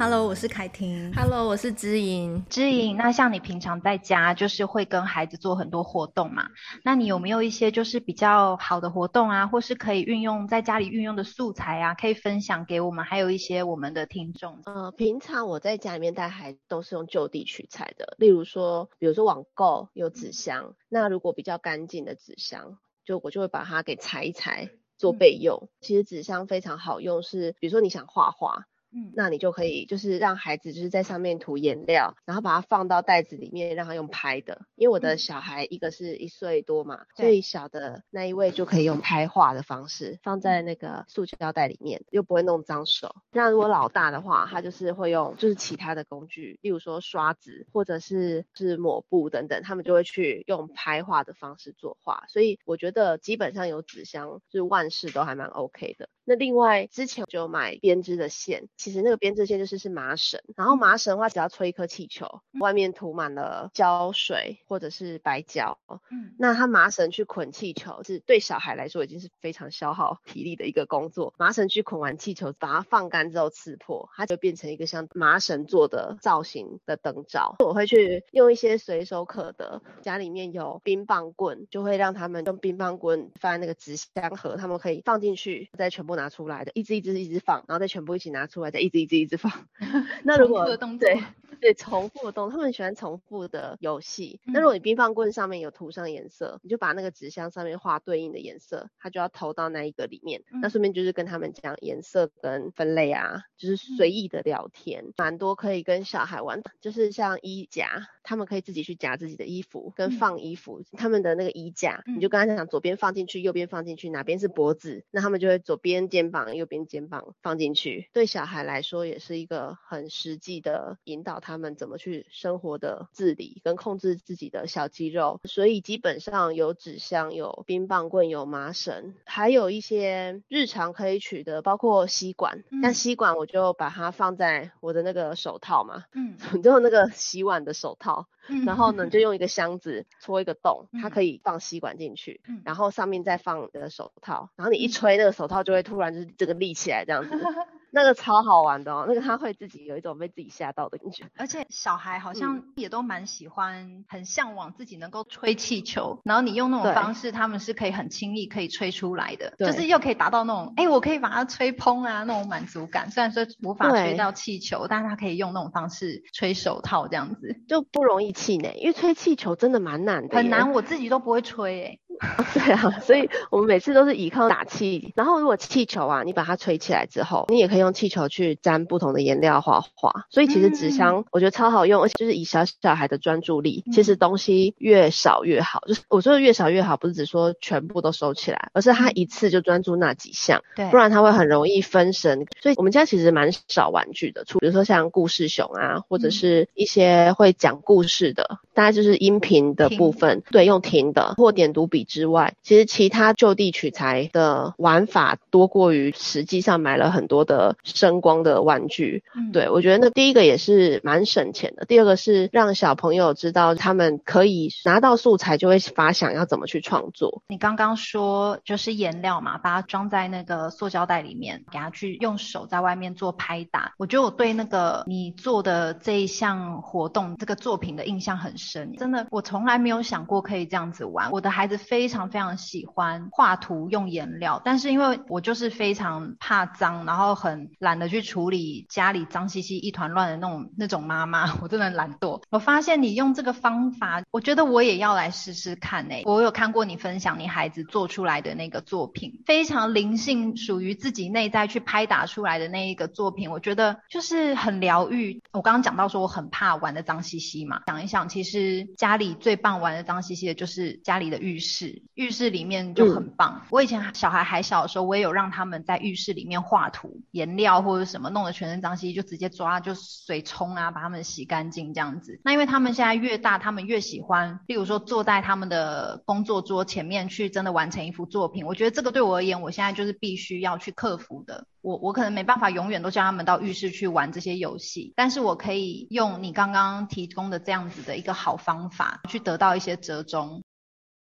Hello，我是凯婷。Hello，我是知莹。知莹，那像你平常在家就是会跟孩子做很多活动嘛？那你有没有一些就是比较好的活动啊，或是可以运用在家里运用的素材啊，可以分享给我们，还有一些我们的听众？呃，平常我在家里面带孩子都是用就地取材的，例如说，比如说网购有纸箱，那如果比较干净的纸箱，就我就会把它给裁一裁做备用。嗯、其实纸箱非常好用，是比如说你想画画。嗯，那你就可以就是让孩子就是在上面涂颜料，然后把它放到袋子里面，让他用拍的。因为我的小孩一个是一岁多嘛，最小的那一位就可以用拍画的方式放在那个塑胶袋里面，又不会弄脏手。那如果老大的话，他就是会用就是其他的工具，例如说刷子或者是是抹布等等，他们就会去用拍画的方式作画。所以我觉得基本上有纸箱，就是万事都还蛮 OK 的。那另外之前就买编织的线。其实那个编织线就是是麻绳，然后麻绳的话，只要吹一颗气球，外面涂满了胶水或者是白胶，嗯，那它麻绳去捆气球，是对小孩来说已经是非常消耗体力的一个工作。麻绳去捆完气球，把它放干之后刺破，它就变成一个像麻绳做的造型的灯罩。我会去用一些随手可得，家里面有冰棒棍，就会让他们用冰棒棍放在那个纸箱盒，他们可以放进去，再全部拿出来的，一只一只一只放，然后再全部一起拿出来。再一直一直一直放，那如果对 对重复的动作，他们喜欢重复的游戏。那如果你冰棒棍上面有涂上颜色，你就把那个纸箱上面画对应的颜色，它就要投到那一个里面。那顺便就是跟他们讲颜色跟分类啊，就是随意的聊天，蛮多可以跟小孩玩的，就是像衣夹。他们可以自己去夹自己的衣服，跟放衣服，嗯、他们的那个衣架，嗯、你就跟他讲左边放进去，右边放进去，哪边是脖子，那他们就会左边肩膀，右边肩膀放进去。对小孩来说，也是一个很实际的引导他们怎么去生活的自理跟控制自己的小肌肉。所以基本上有纸箱、有冰棒棍、有麻绳，还有一些日常可以取得，包括吸管。那、嗯、吸管我就把它放在我的那个手套嘛，嗯，就那个洗碗的手套。好，然后呢，就用一个箱子戳一个洞，它可以放吸管进去，然后上面再放你的手套，然后你一吹，那个手套就会突然就是这个立起来这样子。那个超好玩的哦，那个他会自己有一种被自己吓到的感觉，而且小孩好像也都蛮喜欢，很向往自己能够吹气球，然后你用那种方式，他们是可以很轻易可以吹出来的，就是又可以达到那种，哎，我可以把它吹蓬啊那种满足感。虽然说无法吹到气球，但是他可以用那种方式吹手套这样子，就不容易气馁，因为吹气球真的蛮难的，很难，我自己都不会吹哎。对啊，所以我们每次都是依靠打气，然后如果气球啊，你把它吹起来之后，你也可以用气球去沾不同的颜料画画。所以其实纸箱我觉得超好用，而且就是以小小孩的专注力，其实东西越少越好。就是我说的越少越好，不是只说全部都收起来，而是他一次就专注那几项，对，不然他会很容易分神。所以我们家其实蛮少玩具的，除比如说像故事熊啊，或者是一些会讲故事的，大概就是音频的部分，对，用听的或点读笔。之外，其实其他就地取材的玩法多过于实际上买了很多的声光的玩具。嗯，对，我觉得那第一个也是蛮省钱的，第二个是让小朋友知道他们可以拿到素材就会发想要怎么去创作。你刚刚说就是颜料嘛，把它装在那个塑胶袋里面，给他去用手在外面做拍打。我觉得我对那个你做的这一项活动这个作品的印象很深，真的，我从来没有想过可以这样子玩。我的孩子非非常非常喜欢画图用颜料，但是因为我就是非常怕脏，然后很懒得去处理家里脏兮兮一团乱的那种那种妈妈，我真的懒惰。我发现你用这个方法，我觉得我也要来试试看诶。我有看过你分享你孩子做出来的那个作品，非常灵性，属于自己内在去拍打出来的那一个作品，我觉得就是很疗愈。我刚刚讲到说我很怕玩的脏兮兮嘛，想一想，其实家里最棒玩的脏兮兮的就是家里的浴室。浴室里面就很棒。嗯、我以前小孩还小的时候，我也有让他们在浴室里面画图，颜料或者什么弄得全身脏兮兮，就直接抓就水冲啊，把他们洗干净这样子。那因为他们现在越大，他们越喜欢，例如说坐在他们的工作桌前面去真的完成一幅作品。我觉得这个对我而言，我现在就是必须要去克服的。我我可能没办法永远都叫他们到浴室去玩这些游戏，但是我可以用你刚刚提供的这样子的一个好方法，去得到一些折中。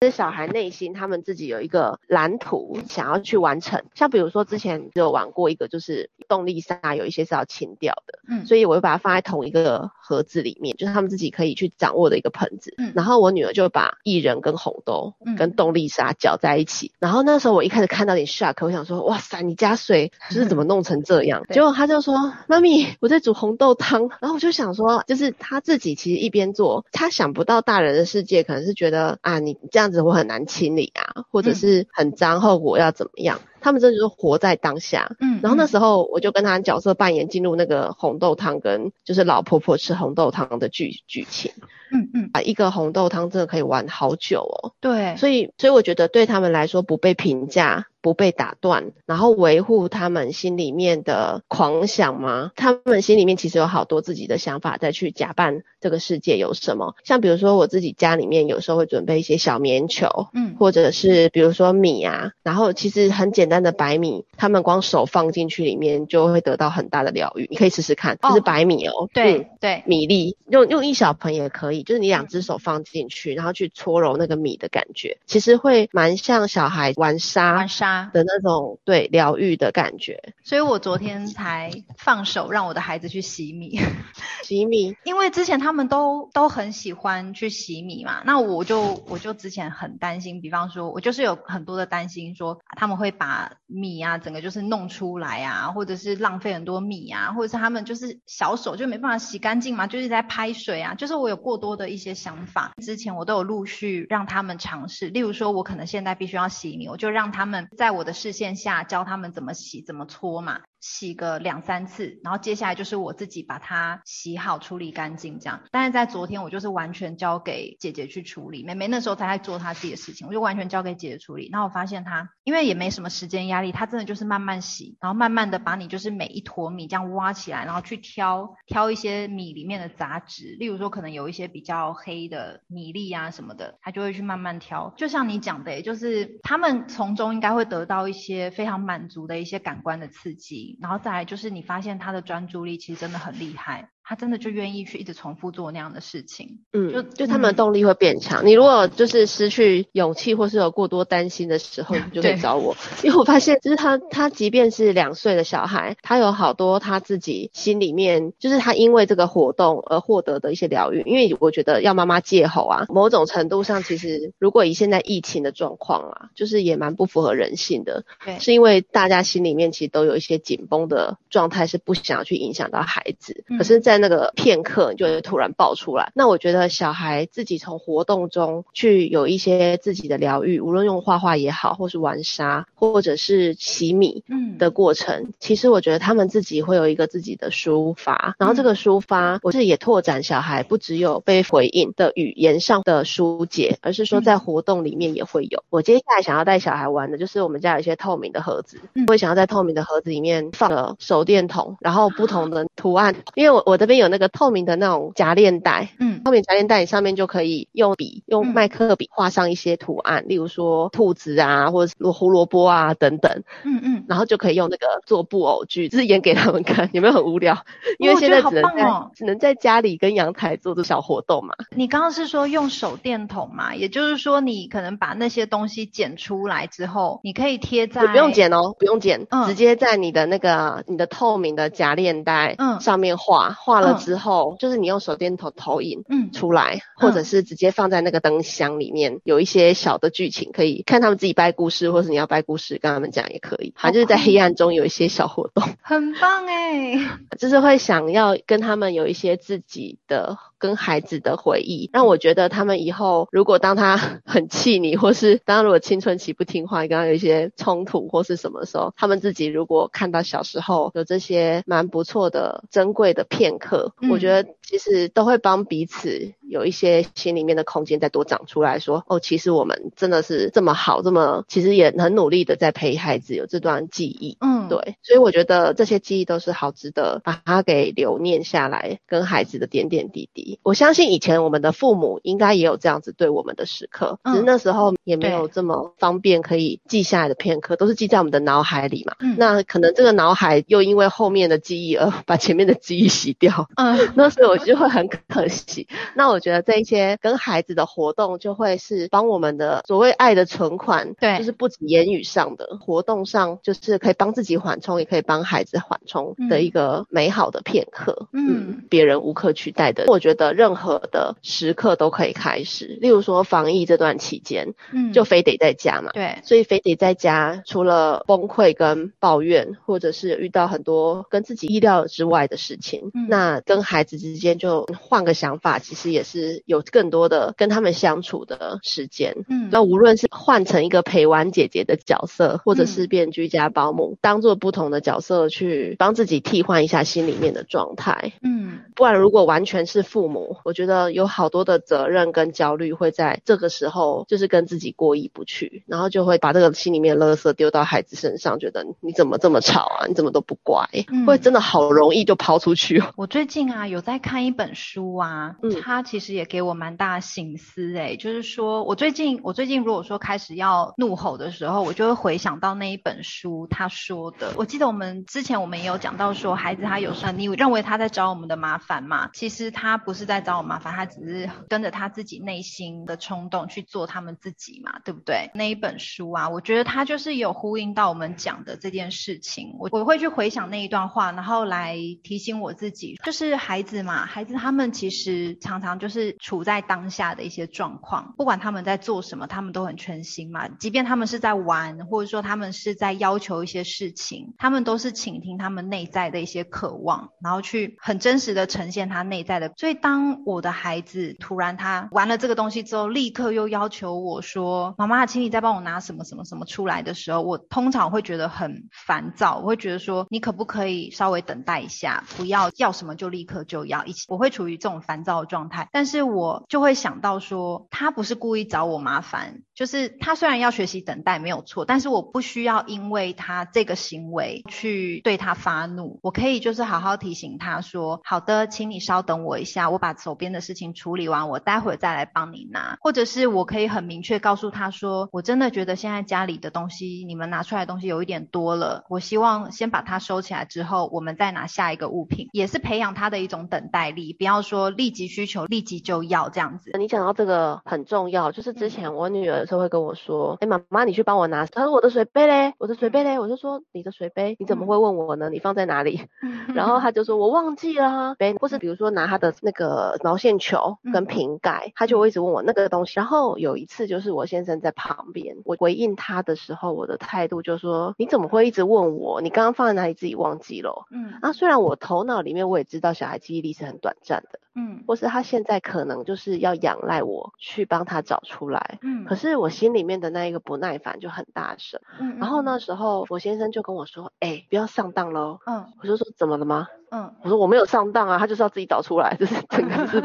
是小孩内心他们自己有一个蓝图想要去完成。像比如说之前就有玩过一个，就是动力沙有一些是要清掉的，嗯，所以我会把它放在同一个盒子里面，就是他们自己可以去掌握的一个盆子。嗯，然后我女儿就把薏仁跟红豆跟动力沙搅在一起。嗯、然后那时候我一开始看到点 shock，我想说，哇塞，你加水 就是怎么弄成这样？结果他就说，妈咪，我在煮红豆汤。然后我就想说，就是他自己其实一边做，他想不到大人的世界可能是觉得啊，你这样。子我很难清理啊，或者是很脏，后果要怎么样？嗯、他们真的就是活在当下。嗯，然后那时候我就跟他角色扮演进入那个红豆汤跟就是老婆婆吃红豆汤的剧剧情。嗯嗯，啊，一个红豆汤真的可以玩好久哦。对，所以所以我觉得对他们来说不被评价。不被打断，然后维护他们心里面的狂想吗？他们心里面其实有好多自己的想法，再去假扮这个世界有什么。像比如说我自己家里面有时候会准备一些小棉球，嗯，或者是比如说米啊，然后其实很简单的白米，他们光手放进去里面就会得到很大的疗愈。你可以试试看，就是白米哦，哦对、嗯、对，米粒用用一小盆也可以，就是你两只手放进去，然后去搓揉那个米的感觉，其实会蛮像小孩玩沙。玩沙的那种对疗愈的感觉，所以我昨天才放手让我的孩子去洗米，洗米，因为之前他们都都很喜欢去洗米嘛，那我就我就之前很担心，比方说我就是有很多的担心说他们会把米啊整个就是弄出来啊，或者是浪费很多米啊，或者是他们就是小手就没办法洗干净嘛，就是在拍水啊，就是我有过多的一些想法，之前我都有陆续让他们尝试，例如说我可能现在必须要洗米，我就让他们在我的视线下教他们怎么洗、怎么搓嘛。洗个两三次，然后接下来就是我自己把它洗好、处理干净这样。但是在昨天，我就是完全交给姐姐去处理。妹妹那时候才在做她自己的事情，我就完全交给姐姐处理。然后我发现她，因为也没什么时间压力，她真的就是慢慢洗，然后慢慢的把你就是每一坨米这样挖起来，然后去挑挑一些米里面的杂质，例如说可能有一些比较黑的米粒啊什么的，她就会去慢慢挑。就像你讲的，就是他们从中应该会得到一些非常满足的一些感官的刺激。然后再来就是你发现他的专注力其实真的很厉害。他真的就愿意去一直重复做那样的事情，嗯，就就他们的动力会变强。嗯、你如果就是失去勇气或是有过多担心的时候，你就可以找我，因为我发现就是他他即便是两岁的小孩，他有好多他自己心里面就是他因为这个活动而获得的一些疗愈。因为我觉得要妈妈戒吼啊，某种程度上其实如果以现在疫情的状况啊，就是也蛮不符合人性的，对，是因为大家心里面其实都有一些紧绷的状态，是不想要去影响到孩子，嗯、可是，在那个片刻就会突然爆出来，那我觉得小孩自己从活动中去有一些自己的疗愈，无论用画画也好，或是玩沙，或者是洗米的过程，嗯、其实我觉得他们自己会有一个自己的抒发，然后这个抒发，我是也拓展小孩不只有被回应的语言上的疏解，而是说在活动里面也会有。我接下来想要带小孩玩的就是我们家有一些透明的盒子，我会想要在透明的盒子里面放个手电筒，然后不同的图案，因为我我这边有那个。透明的那种夹链袋，嗯，透明夹链袋上面就可以用笔，用麦克笔画上一些图案，嗯、例如说兔子啊，或者是胡萝卜啊等等，嗯嗯，然后就可以用那个做布偶剧，就是演给他们看，有没有很无聊？因为现在只能在、哦、只能在家里跟阳台做这小活动嘛。你刚刚是说用手电筒嘛？也就是说你可能把那些东西剪出来之后，你可以贴在，不用剪哦，不用剪，嗯、直接在你的那个你的透明的夹链袋上面画，画、嗯、了之后。后就是你用手电筒投影，嗯，出来，嗯、或者是直接放在那个灯箱里面，嗯、有一些小的剧情可以看他们自己掰故事，或是你要掰故事跟他们讲也可以。反正就是在黑暗中有一些小活动，很棒哎，就是会想要跟他们有一些自己的。跟孩子的回忆，让我觉得他们以后如果当他很气你，或是当如果青春期不听话，跟他有一些冲突或是什么时候，他们自己如果看到小时候有这些蛮不错的珍贵的片刻，嗯、我觉得其实都会帮彼此有一些心里面的空间再多长出来说，哦，其实我们真的是这么好，这么其实也很努力的在陪孩子有这段记忆，嗯，对，所以我觉得这些记忆都是好值得把它给留念下来，跟孩子的点点滴滴。我相信以前我们的父母应该也有这样子对我们的时刻，嗯、只是那时候也没有这么方便可以记下来的片刻，都是记在我们的脑海里嘛。嗯、那可能这个脑海又因为后面的记忆而 把前面的记忆洗掉。掉。嗯，那所以我就会很可惜。那我觉得这一些跟孩子的活动，就会是帮我们的所谓爱的存款，对，就是不止言语上的活动上，就是可以帮自己缓冲，也可以帮孩子缓冲的一个美好的片刻。嗯，别人无可取代的。我觉得任何的时刻都可以开始，例如说防疫这段期间，嗯，就非得在家嘛，对，所以非得在家，除了崩溃跟抱怨，或者是遇到很多跟自己意料之外的事情，嗯，那跟孩子之间就换个想法，其实也是有更多的跟他们相处的时间，嗯，那无论是换成一个陪玩姐姐的角色，或者是变居家保姆，嗯，当做不同的角色去帮自己替换一下心里面的状态，嗯，不然如果完全是父母，我觉得有好多的责任跟焦虑会在这个时候就是跟自己过意不去，然后就会把这个心里面的垃圾丢到孩子身上，觉得你怎么这么吵啊，你怎么都不乖，嗯，会真的好容易就抛出去。我最近啊有在看一本书啊，嗯，它其实也给我蛮大的省思诶，就是说我最近我最近如果说开始要怒吼的时候，我就会回想到那一本书他说的。我记得我们之前我们也有讲到说，孩子他有时候你认为他在找我们的麻烦嘛，其实他不是在找我麻烦，他只是跟着他自己内心的冲动去做他们自己嘛，对不对？那一本书啊，我觉得他就是有呼应到我们讲的这件事情。我我会去回想那一段话，然后来提醒我自己，就是孩子嘛，孩子他们其实常常就是处在当下的一些状况，不管他们在做什么，他们都很全心嘛。即便他们是在玩，或者说他们是在要求一些事情，他们都是倾听他们内在的一些渴望，然后去很真实的呈现他内在的。所以当我的孩子突然他玩了这个东西之后，立刻又要求我说：“妈妈，请你再帮我拿什么什么什么出来的时候，我通常会觉得很烦躁。我会觉得说，你可不可以稍微等待一下，不要要什么就立刻就要一起。我会处于这种烦躁的状态，但是我就会想到说，他不是故意找我麻烦，就是他虽然要学习等待没有错，但是我不需要因为他这个行为去对他发怒。我可以就是好好提醒他说：好的，请你稍等我一下，我把手边的事情处理完，我待会再来帮你拿。或者是我可以很明确告诉他说：我真的觉得现在家里的东西，你们拿出来的东西有一点多了，我希望先把它收起来之后，我们再拿下一个物品。也是培养他的一种等待力，不要说立即需求立即就要这样子。你讲到这个很重要，就是之前我女儿的时候会跟我说：“哎、嗯，妈妈，你去帮我拿。”她说：“我的水杯嘞，我的水杯嘞。”我就说：“你的水杯，你怎么会问我呢？你放在哪里？”嗯、然后她就说：“我忘记了。”杯，或是比如说拿她的那个毛线球跟瓶盖，她就会一直问我那个东西。然后有一次就是我先生在旁边，我回应他的时候，我的态度就说：“你怎么会一直问我？你刚刚放在哪里？自己忘记了？”嗯，啊，虽然我头脑里面我也知道小孩记忆力是很短暂的。嗯，或是他现在可能就是要仰赖我去帮他找出来，嗯，可是我心里面的那一个不耐烦就很大声，嗯，然后那时候我先生就跟我说，哎、欸，不要上当喽，嗯，我就说怎么了吗？嗯，我说我没有上当啊，他就是要自己找出来，就是整个是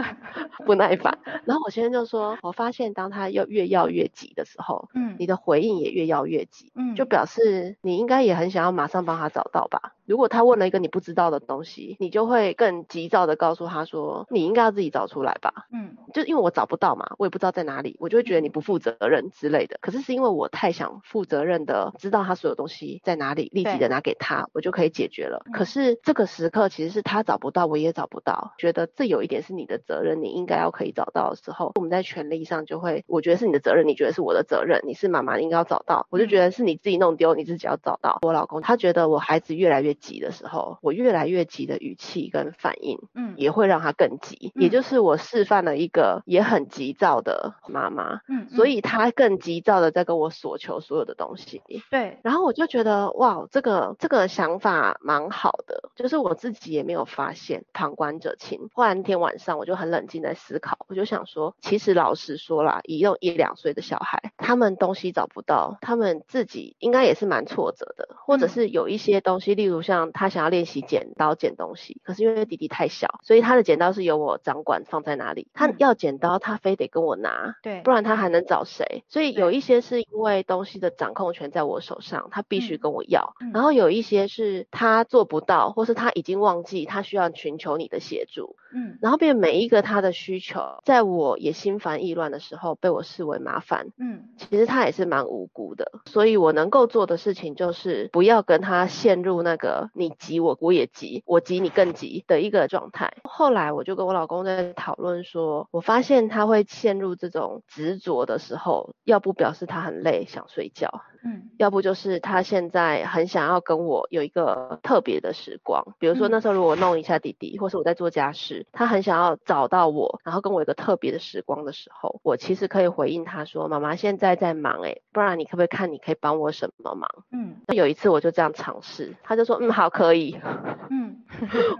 不耐烦。然后我先生就说，我发现当他要越要越急的时候，嗯，你的回应也越要越急，嗯，就表示你应该也很想要马上帮他找到吧。如果他问了一个你不知道的东西，你就会更急躁的告诉他说，你应该要自己找出来吧。嗯，就因为我找不到嘛，我也不知道在哪里，我就会觉得你不负责任之类的。可是是因为我太想负责任的知道他所有东西在哪里，立即的拿给他，我就可以解决了。可是这个时刻其实是他找不到，我也找不到，觉得这有一点是你的责任，你应该要可以找到的时候，我们在权利上就会，我觉得是你的责任，你觉得是我的责任，你是妈妈应该要找到，我就觉得是你自己弄丢，你自己要找到。我老公他觉得我孩子越来越。急的时候，我越来越急的语气跟反应，嗯，也会让他更急。嗯、也就是我示范了一个也很急躁的妈妈，嗯，所以她更急躁的在跟我索求所有的东西。对，然后我就觉得哇，这个这个想法蛮好的，就是我自己也没有发现，旁观者清。后来那天晚上，我就很冷静在思考，我就想说，其实老实说啦，一用一两岁的小孩，他们东西找不到，他们自己应该也是蛮挫折的，或者是有一些东西，例如像。他想要练习剪刀剪东西，可是因为弟弟太小，所以他的剪刀是由我掌管放在哪里。他要剪刀，他非得跟我拿，对，不然他还能找谁？所以有一些是因为东西的掌控权在我手上，他必须跟我要。然后有一些是他做不到，或是他已经忘记，他需要寻求你的协助。嗯，然后变每一个他的需求，在我也心烦意乱的时候，被我视为麻烦，嗯，其实他也是蛮无辜的，所以我能够做的事情就是不要跟他陷入那个你急我我也急，我急你更急的一个状态。后来我就跟我老公在讨论说，我发现他会陷入这种执着的时候，要不表示他很累想睡觉。嗯，要不就是他现在很想要跟我有一个特别的时光，比如说那时候如果弄一下弟弟，或是我在做家事，他很想要找到我，然后跟我有一个特别的时光的时候，我其实可以回应他说：“妈妈现在在忙，诶，不然你可不可以看你可以帮我什么忙？”嗯，那有一次我就这样尝试，他就说：“嗯，好，可以。”嗯，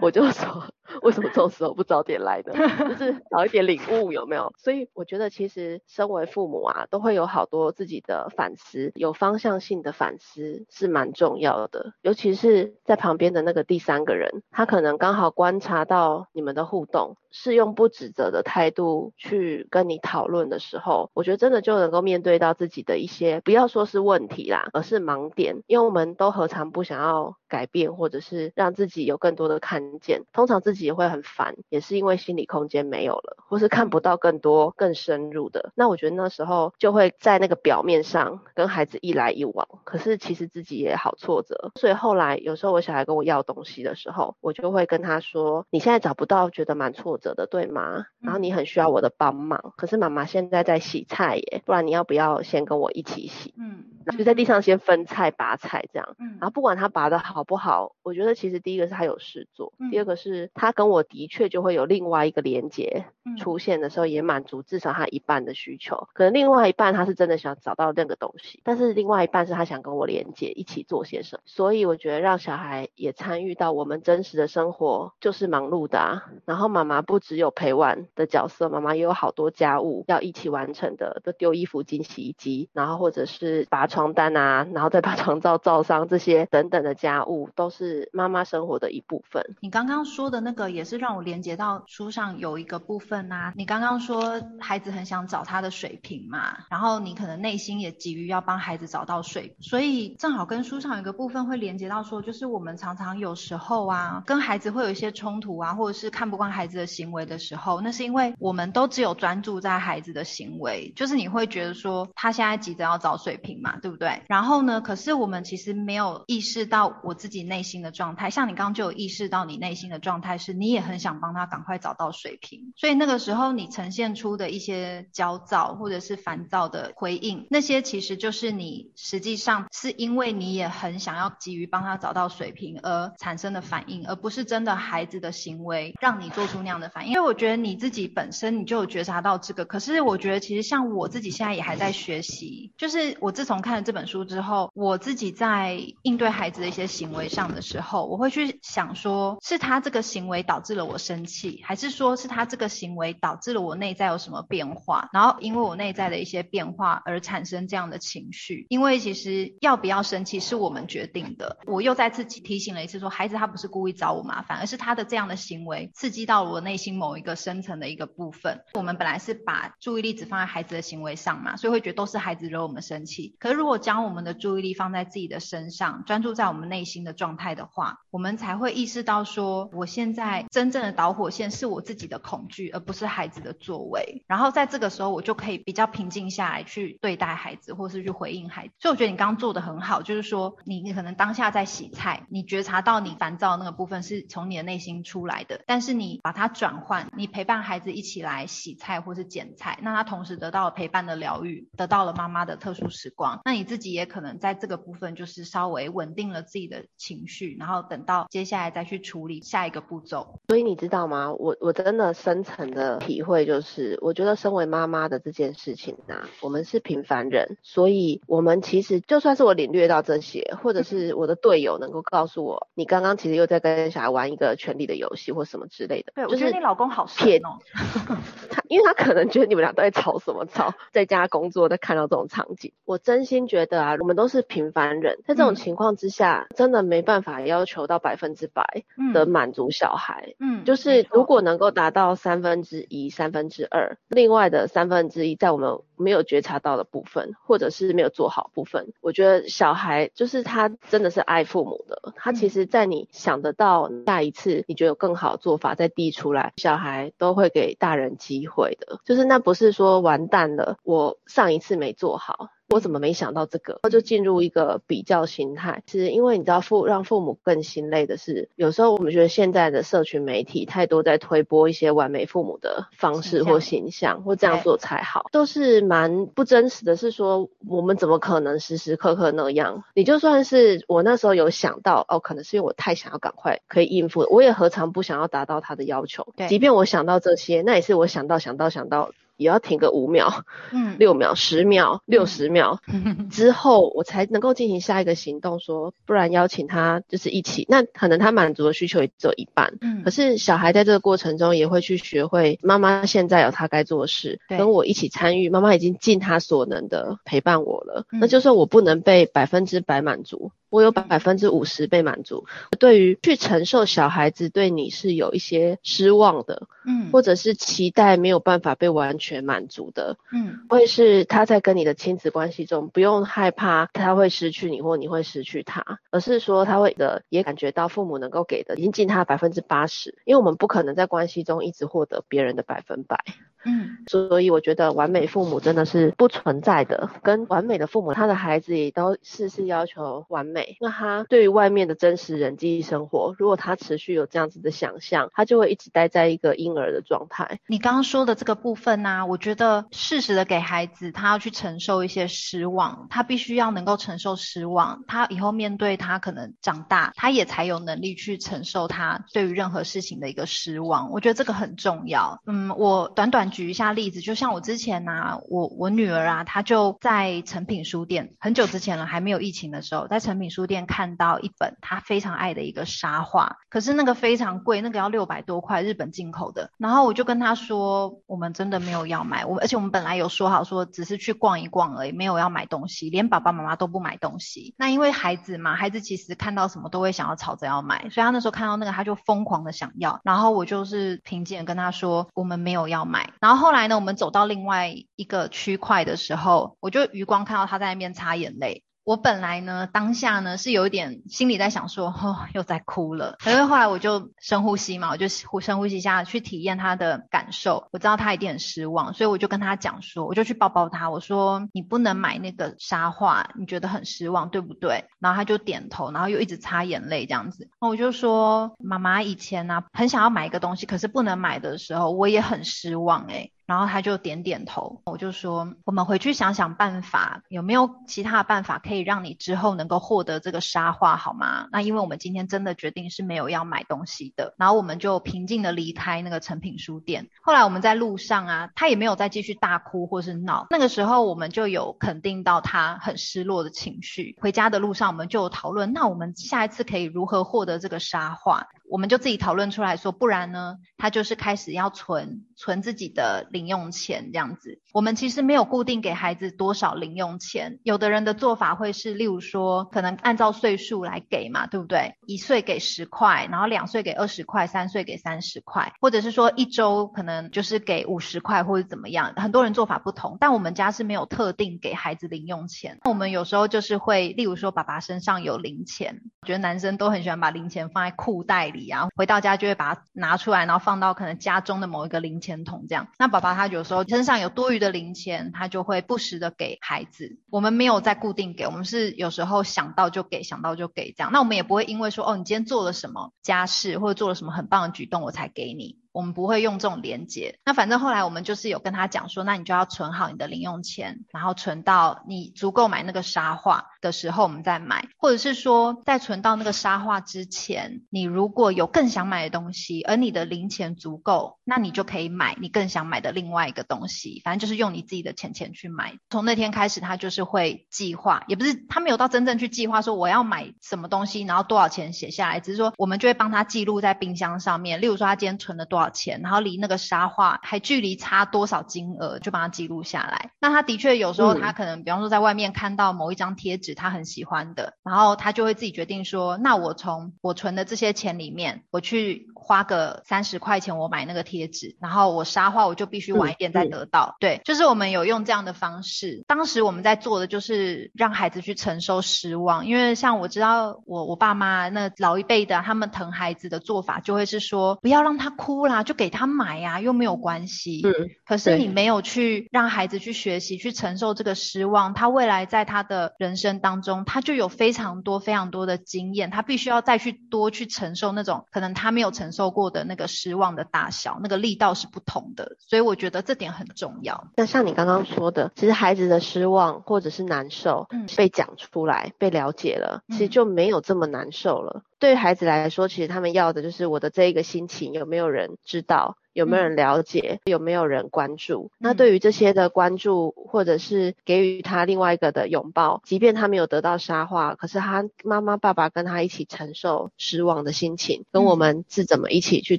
我就说。为什么这种时候不早点来呢？就是早一点领悟有没有？所以我觉得其实身为父母啊，都会有好多自己的反思，有方向性的反思是蛮重要的。尤其是在旁边的那个第三个人，他可能刚好观察到你们的互动，是用不指责的态度去跟你讨论的时候，我觉得真的就能够面对到自己的一些，不要说是问题啦，而是盲点。因为我们都何尝不想要改变，或者是让自己有更多的看见，通常自己。也会很烦，也是因为心理空间没有了，或是看不到更多更深入的。那我觉得那时候就会在那个表面上跟孩子一来一往，可是其实自己也好挫折。所以后来有时候我小孩跟我要东西的时候，我就会跟他说：“你现在找不到，觉得蛮挫折的，对吗？然后你很需要我的帮忙，可是妈妈现在在洗菜耶，不然你要不要先跟我一起洗？”嗯，就在地上先分菜拔菜这样。嗯，然后不管他拔的好不好，我觉得其实第一个是他有事做，第二个是他。跟我的确就会有另外一个连接出现的时候，也满足至少他一半的需求。可能另外一半他是真的想找到那个东西，但是另外一半是他想跟我连接，一起做些什么。所以我觉得让小孩也参与到我们真实的生活，就是忙碌的啊。然后妈妈不只有陪玩的角色，妈妈也有好多家务要一起完成的，都丢衣服进洗衣机，然后或者是拔床单啊，然后再把床罩罩上，这些等等的家务都是妈妈生活的一部分。你刚刚说的那个。也是让我连接到书上有一个部分啊，你刚刚说孩子很想找他的水平嘛，然后你可能内心也急于要帮孩子找到水，所以正好跟书上有一个部分会连接到说，就是我们常常有时候啊，跟孩子会有一些冲突啊，或者是看不惯孩子的行为的时候，那是因为我们都只有专注在孩子的行为，就是你会觉得说他现在急着要找水平嘛，对不对？然后呢，可是我们其实没有意识到我自己内心的状态，像你刚刚就有意识到你内心的状态是。你也很想帮他赶快找到水瓶，所以那个时候你呈现出的一些焦躁或者是烦躁的回应，那些其实就是你实际上是因为你也很想要急于帮他找到水瓶而产生的反应，而不是真的孩子的行为让你做出那样的反应。因为我觉得你自己本身你就有觉察到这个，可是我觉得其实像我自己现在也还在学习，就是我自从看了这本书之后，我自己在应对孩子的一些行为上的时候，我会去想说，是他这个行为。导致了我生气，还是说是他这个行为导致了我内在有什么变化？然后因为我内在的一些变化而产生这样的情绪。因为其实要不要生气是我们决定的。我又再次提醒了一次说，孩子他不是故意找我麻烦，而是他的这样的行为刺激到了我内心某一个深层的一个部分。我们本来是把注意力只放在孩子的行为上嘛，所以会觉得都是孩子惹我们生气。可是如果将我们的注意力放在自己的身上，专注在我们内心的状态的话，我们才会意识到说，我现在。真正的导火线是我自己的恐惧，而不是孩子的作为。然后在这个时候，我就可以比较平静下来，去对待孩子，或是去回应孩子。所以我觉得你刚刚做的很好，就是说你你可能当下在洗菜，你觉察到你烦躁的那个部分是从你的内心出来的，但是你把它转换，你陪伴孩子一起来洗菜或是剪菜，那他同时得到了陪伴的疗愈，得到了妈妈的特殊时光。那你自己也可能在这个部分就是稍微稳定了自己的情绪，然后等到接下来再去处理下一个步骤。所以你知道吗？我我真的深层的体会就是，我觉得身为妈妈的这件事情呐、啊，我们是平凡人，所以我们其实就算是我领略到这些，或者是 我的队友能够告诉我，你刚刚其实又在跟小孩玩一个权力的游戏或什么之类的。对，就是、我觉得你老公好骗哦。他因为他可能觉得你们俩都在吵什么吵，在家工作，在看到这种场景，我真心心觉得啊，我们都是平凡人，在这种情况之下，嗯、真的没办法要求到百分之百的满足小孩。嗯，就是如果能够达到三分之一、三分之二，另外的三分之一，在我们没有觉察到的部分，或者是没有做好部分，我觉得小孩就是他真的是爱父母的。他其实，在你想得到下一次你觉得有更好的做法再递出来，小孩都会给大人机会的。就是那不是说完蛋了，我上一次没做好。我怎么没想到这个？我就进入一个比较心态，是因为你知道父让父母更心累的是，有时候我们觉得现在的社群媒体太多在推播一些完美父母的方式或形象，或这样做才好，都是蛮不真实的。是说我们怎么可能时时刻刻那样？你就算是我那时候有想到，哦，可能是因为我太想要赶快可以应付，我也何尝不想要达到他的要求？对，即便我想到这些，那也是我想到想到想到。也要停个五秒，嗯，六秒、十秒、六十秒、嗯、之后，我才能够进行下一个行动。说，不然邀请他就是一起，那可能他满足的需求也只有一半。嗯，可是小孩在这个过程中也会去学会，妈妈现在有他该做的事，跟我一起参与。妈妈已经尽她所能的陪伴我了，嗯、那就算我不能被百分之百满足。我有百分之五十被满足。对于去承受小孩子对你是有一些失望的，嗯，或者是期待没有办法被完全满足的，嗯，会是他在跟你的亲子关系中不用害怕他会失去你或你会失去他，而是说他会的也感觉到父母能够给的已经尽他百分之八十，因为我们不可能在关系中一直获得别人的百分百。嗯，所以我觉得完美父母真的是不存在的。跟完美的父母，他的孩子也都事事要求完美。那他对于外面的真实人际生活，如果他持续有这样子的想象，他就会一直待在一个婴儿的状态。你刚刚说的这个部分呢、啊，我觉得适时的给孩子，他要去承受一些失望，他必须要能够承受失望，他以后面对他可能长大，他也才有能力去承受他对于任何事情的一个失望。我觉得这个很重要。嗯，我短短。举一下例子，就像我之前啊，我我女儿啊，她就在诚品书店，很久之前了，还没有疫情的时候，在诚品书店看到一本她非常爱的一个沙画，可是那个非常贵，那个要六百多块，日本进口的。然后我就跟她说，我们真的没有要买，我而且我们本来有说好说，只是去逛一逛而已，没有要买东西，连爸爸妈妈都不买东西。那因为孩子嘛，孩子其实看到什么都会想要吵着要买，所以他那时候看到那个，他就疯狂的想要。然后我就是平静跟他说，我们没有要买。然后后来呢，我们走到另外一个区块的时候，我就余光看到他在那边擦眼泪。我本来呢，当下呢是有一点心里在想说，哦，又在哭了。可是后来我就深呼吸嘛，我就呼深呼吸下，去体验他的感受。我知道他一定很失望，所以我就跟他讲说，我就去抱抱他，我说你不能买那个沙画，你觉得很失望，对不对？然后他就点头，然后又一直擦眼泪这样子。那我就说，妈妈以前呢，很想要买一个东西，可是不能买的时候，我也很失望诶。然后他就点点头，我就说，我们回去想想办法，有没有其他的办法可以让你之后能够获得这个沙画，好吗？那因为我们今天真的决定是没有要买东西的，然后我们就平静的离开那个诚品书店。后来我们在路上啊，他也没有再继续大哭或是闹。那个时候我们就有肯定到他很失落的情绪。回家的路上我们就讨论，那我们下一次可以如何获得这个沙画？我们就自己讨论出来说，不然呢，他就是开始要存存自己的零用钱这样子。我们其实没有固定给孩子多少零用钱，有的人的做法会是，例如说，可能按照岁数来给嘛，对不对？一岁给十块，然后两岁给二十块，三岁给三十块，或者是说一周可能就是给五十块或者怎么样。很多人做法不同，但我们家是没有特定给孩子零用钱。我们有时候就是会，例如说，爸爸身上有零钱，觉得男生都很喜欢把零钱放在裤袋里。然后回到家就会把它拿出来，然后放到可能家中的某一个零钱桶这样。那宝宝他有时候身上有多余的零钱，他就会不时的给孩子。我们没有在固定给，我们是有时候想到就给，想到就给这样。那我们也不会因为说哦，你今天做了什么家事或者做了什么很棒的举动，我才给你。我们不会用这种连接。那反正后来我们就是有跟他讲说，那你就要存好你的零用钱，然后存到你足够买那个沙画的时候，我们再买。或者是说，在存到那个沙画之前，你如果有更想买的东西，而你的零钱足够，那你就可以买你更想买的另外一个东西。反正就是用你自己的钱钱去买。从那天开始，他就是会计划，也不是他没有到真正去计划说我要买什么东西，然后多少钱写下来，只是说我们就会帮他记录在冰箱上面。例如说，他今天存了多少。少钱，然后离那个沙画还距离差多少金额，就把它记录下来。那他的确有时候他可能，嗯、比方说在外面看到某一张贴纸，他很喜欢的，然后他就会自己决定说，那我从我存的这些钱里面，我去。花个三十块钱，我买那个贴纸，然后我沙画，我就必须晚一点再得到。嗯嗯、对，就是我们有用这样的方式。当时我们在做的就是让孩子去承受失望，因为像我知道我我爸妈那老一辈的，他们疼孩子的做法就会是说，不要让他哭啦，就给他买呀、啊，又没有关系。嗯。可是你没有去让孩子去学习，去承受这个失望，他未来在他的人生当中，他就有非常多非常多的经验，他必须要再去多去承受那种可能他没有承受。过的那个失望的大小，那个力道是不同的，所以我觉得这点很重要。那像你刚刚说的，其实孩子的失望或者是难受，嗯，被讲出来、被了解了，其实就没有这么难受了。嗯、对于孩子来说，其实他们要的就是我的这一个心情有没有人知道。有没有人了解？有没有人关注？那对于这些的关注，或者是给予他另外一个的拥抱，即便他没有得到沙画，可是他妈妈、爸爸跟他一起承受失望的心情，跟我们是怎么一起去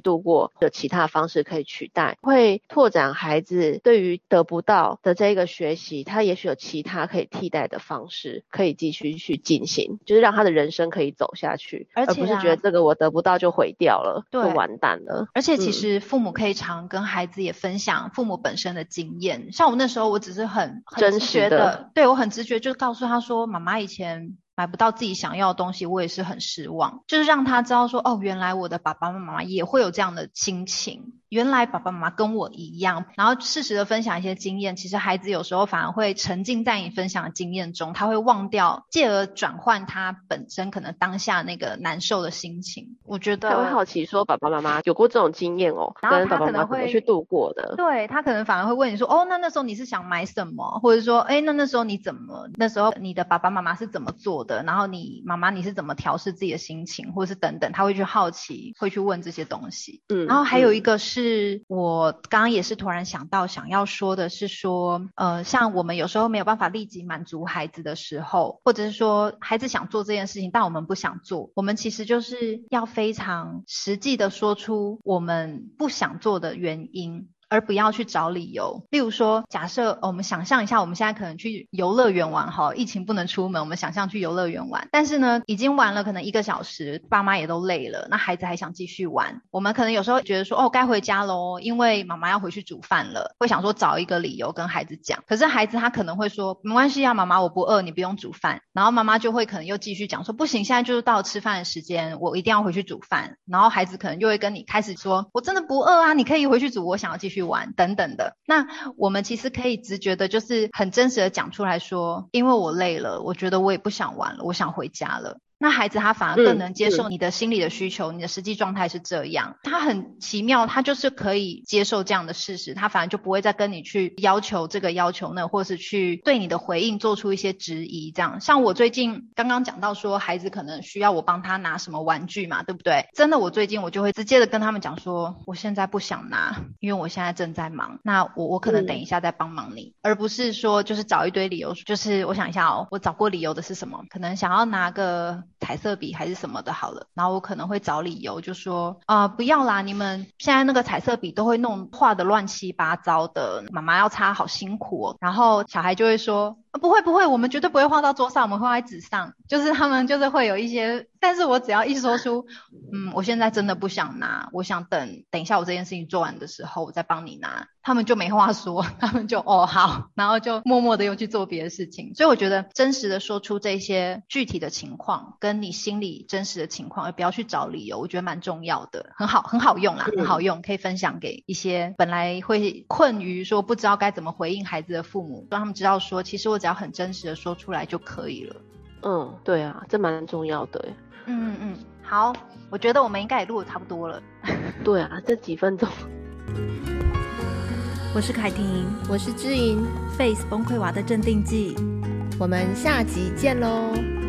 度过？有其他方式可以取代，会拓展孩子对于得不到的这个学习，他也许有其他可以替代的方式，可以继续去进行，就是让他的人生可以走下去，而不是觉得这个我得不到就毁掉了，就完蛋了。而且其实父母可以。非常跟孩子也分享父母本身的经验，像我那时候，我只是很很直觉的，的，对，我很直觉，就告诉他说，妈妈以前买不到自己想要的东西，我也是很失望，就是让他知道说，哦，原来我的爸爸妈妈也会有这样的心情。原来爸爸妈妈跟我一样，然后适时的分享一些经验，其实孩子有时候反而会沉浸在你分享的经验中，他会忘掉，继而转换他本身可能当下那个难受的心情。我觉得他会好奇说，爸爸妈妈有过这种经验哦，然后他可能会去度过的？对，他可能反而会问你说，哦，那那时候你是想买什么？或者说，哎，那那时候你怎么？那时候你的爸爸妈妈是怎么做的？然后你妈妈你是怎么调试自己的心情，或者是等等，他会去好奇，会去问这些东西。嗯，然后还有一个是。是我刚刚也是突然想到，想要说的是说，呃，像我们有时候没有办法立即满足孩子的时候，或者是说孩子想做这件事情，但我们不想做，我们其实就是要非常实际的说出我们不想做的原因。而不要去找理由。例如说，假设、我们想象一下，我们现在可能去游乐园玩，哈，疫情不能出门，我们想象去游乐园玩。但是呢，已经玩了可能一个小时，爸妈也都累了，那孩子还想继续玩。我们可能有时候觉得说，哦，该回家喽，因为妈妈要回去煮饭了，会想说找一个理由跟孩子讲。可是孩子他可能会说，没关系啊，妈妈我不饿，你不用煮饭。然后妈妈就会可能又继续讲说，不行，现在就是到了吃饭的时间，我一定要回去煮饭。然后孩子可能就会跟你开始说，我真的不饿啊，你可以回去煮，我想要继续。去玩等等的，那我们其实可以直觉的，就是很真实的讲出来说，因为我累了，我觉得我也不想玩了，我想回家了。那孩子他反而更能接受你的心理的需求，嗯、你的实际状态是这样，他很奇妙，他就是可以接受这样的事实，他反而就不会再跟你去要求这个要求那，或是去对你的回应做出一些质疑。这样，像我最近刚刚讲到说，孩子可能需要我帮他拿什么玩具嘛，对不对？真的，我最近我就会直接的跟他们讲说，我现在不想拿，因为我现在正在忙，那我我可能等一下再帮忙你，嗯、而不是说就是找一堆理由，就是我想一下哦，我找过理由的是什么？可能想要拿个。彩色笔还是什么的，好了，然后我可能会找理由，就说啊、不要啦，你们现在那个彩色笔都会弄画的乱七八糟的，妈妈要擦好辛苦哦。然后小孩就会说。不会不会，我们绝对不会画到桌上，我们会画在纸上。就是他们就是会有一些，但是我只要一说出，嗯，我现在真的不想拿，我想等等一下我这件事情做完的时候，我再帮你拿。他们就没话说，他们就哦好，然后就默默的又去做别的事情。所以我觉得真实的说出这些具体的情况，跟你心里真实的情况，而不要去找理由，我觉得蛮重要的，很好很好用啦，很好用，可以分享给一些本来会困于说不知道该怎么回应孩子的父母，让他们知道说，其实我只要很真实的说出来就可以了。嗯，对啊，这蛮重要的。嗯嗯嗯，好，我觉得我们应该也录的差不多了。对啊，这几分钟。我是凯婷，我是知音，Face 崩溃娃的镇定剂。我们下集见喽。